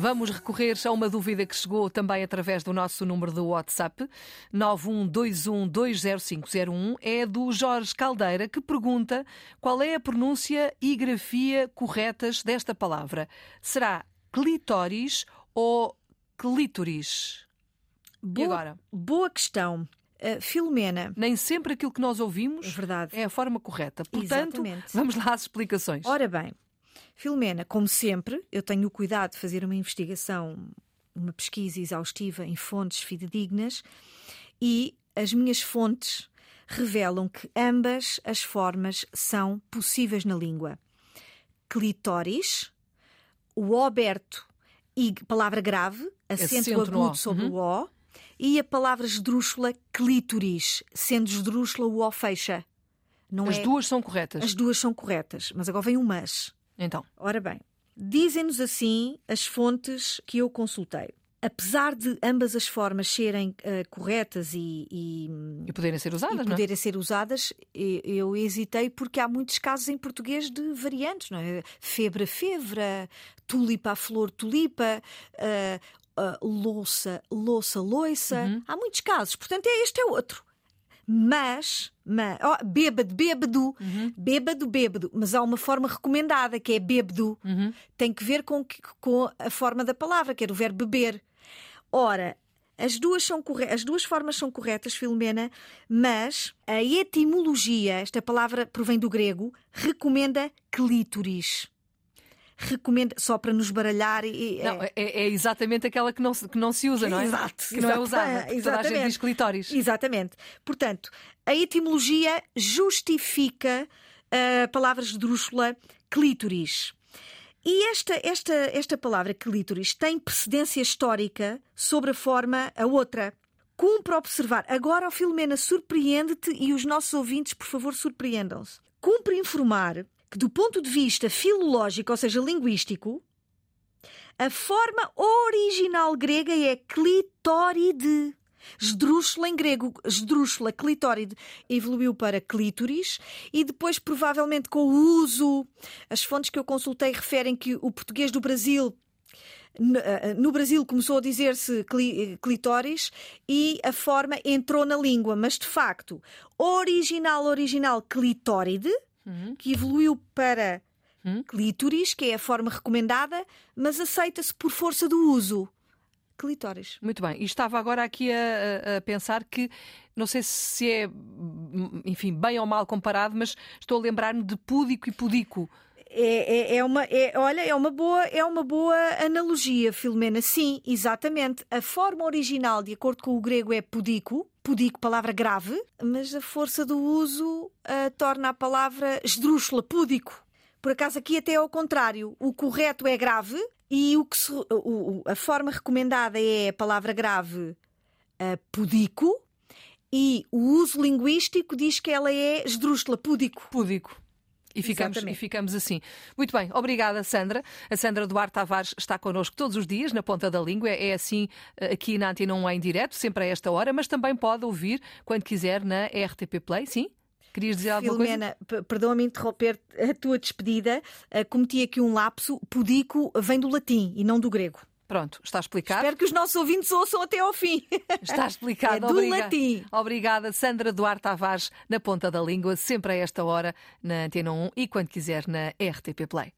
Vamos recorrer a uma dúvida que chegou também através do nosso número do WhatsApp, 912120501. É do Jorge Caldeira, que pergunta qual é a pronúncia e grafia corretas desta palavra. Será clitóris ou clítoris? Boa, E agora? Boa questão. Uh, Filomena. Nem sempre aquilo que nós ouvimos Verdade. é a forma correta. Portanto, Exatamente. vamos lá às explicações. Ora bem, Filomena, como sempre, eu tenho o cuidado de fazer uma investigação, uma pesquisa exaustiva em fontes fidedignas e as minhas fontes revelam que ambas as formas são possíveis na língua. Clitóris, o O aberto e palavra grave, acento, Acento no O. agudo sobre o O, e a palavra esdrúxula, clítoris, sendo esdrúxula o O fecha. Não As é... duas são corretas. As duas são corretas, mas agora vem um mas. Então, Ora bem, dizem-nos assim as fontes que eu consultei. Apesar de ambas as formas serem eh, corretas e, e, e poderem ser usadas, e é? poderem ser usadas, eu hesitei porque há muitos casos em português de variantes, não é? Febra, febra, tulipa, flor, tulipa, ah, ah, louça, louça, loiça. Uhum. Há muitos casos, portanto, é este é outro. Mas, mas oh, bêbado, bêbado, Uhum. bêbado, bêbado. Mas há uma forma recomendada que é bêbado. Uhum. Tem que ver com, com a forma da palavra, que é o verbo beber. Ora, as duas, são as duas formas são corretas, Filomena, mas a etimologia, esta palavra provém do grego, recomenda clítoris. Recomenda, só para nos baralhar. E, Não, é, é exatamente aquela que não, se- que não se usa, não é? Exato, Que não é usada. porque Toda a gente exatamente. diz clitóris. Exatamente. Portanto, a etimologia justifica a palavra esdrúxula clítoris. E esta, esta, esta palavra clítoris tem precedência histórica sobre a forma a outra. Cumpre observar. Agora, Filomena, surpreende-te e os nossos ouvintes, por favor, surpreendam-se. Cumpre informar que, do ponto de vista filológico, ou seja, linguístico, a forma original grega é clitóride. Esdrúxula em grego, esdrúxula, clitóride, evoluiu para clítoris e depois, provavelmente, com o uso, as fontes que eu consultei referem que o português do Brasil. n- eh, No Brasil começou a dizer-se cli- clitóris e a forma entrou na língua, mas de facto, original, original, clitóride, que evoluiu para clítoris, que é a forma recomendada, mas aceita-se por força do uso. Clitóris. Muito bem. E estava agora aqui a, a- a pensar que, não sei se é, enfim, bem ou mal comparado, mas estou a lembrar-me de púdico e pudico. É, é, é uma, é, olha, é uma, boa, é uma boa analogia, Filomena. Sim, exatamente. A forma original, de acordo com o grego, é pudico. Pudico, palavra grave, mas a força do uso ah, torna a palavra esdrúxula, pudico. Por acaso aqui até é ao contrário. O correto é grave e o que se- o- a forma recomendada é a palavra grave ah, pudico e o uso linguístico diz que ela é esdrúxula, pudico. Púdico. E ficamos, e ficamos assim. Muito bem, obrigada, Sandra. A Sandra Duarte Tavares está connosco todos os dias na ponta da língua. É assim eh, aqui na Antena 1 em direto, sempre a esta hora, mas também pode ouvir quando quiser na RTP Play, sim? Querias dizer alguma coisa? Filomena, p- perdoa-me interromper a tua despedida. Ah, cometi aqui um lapso. Pudico vem do latim e não do grego. Pronto, está explicado. Espero que os nossos ouvintes ouçam até ao fim. Está explicado. É do Obriga- latim. Obrigada, Sandra Duarte Tavares, na ponta da língua, sempre a esta hora na Antena 1 e quando quiser na RTP Play.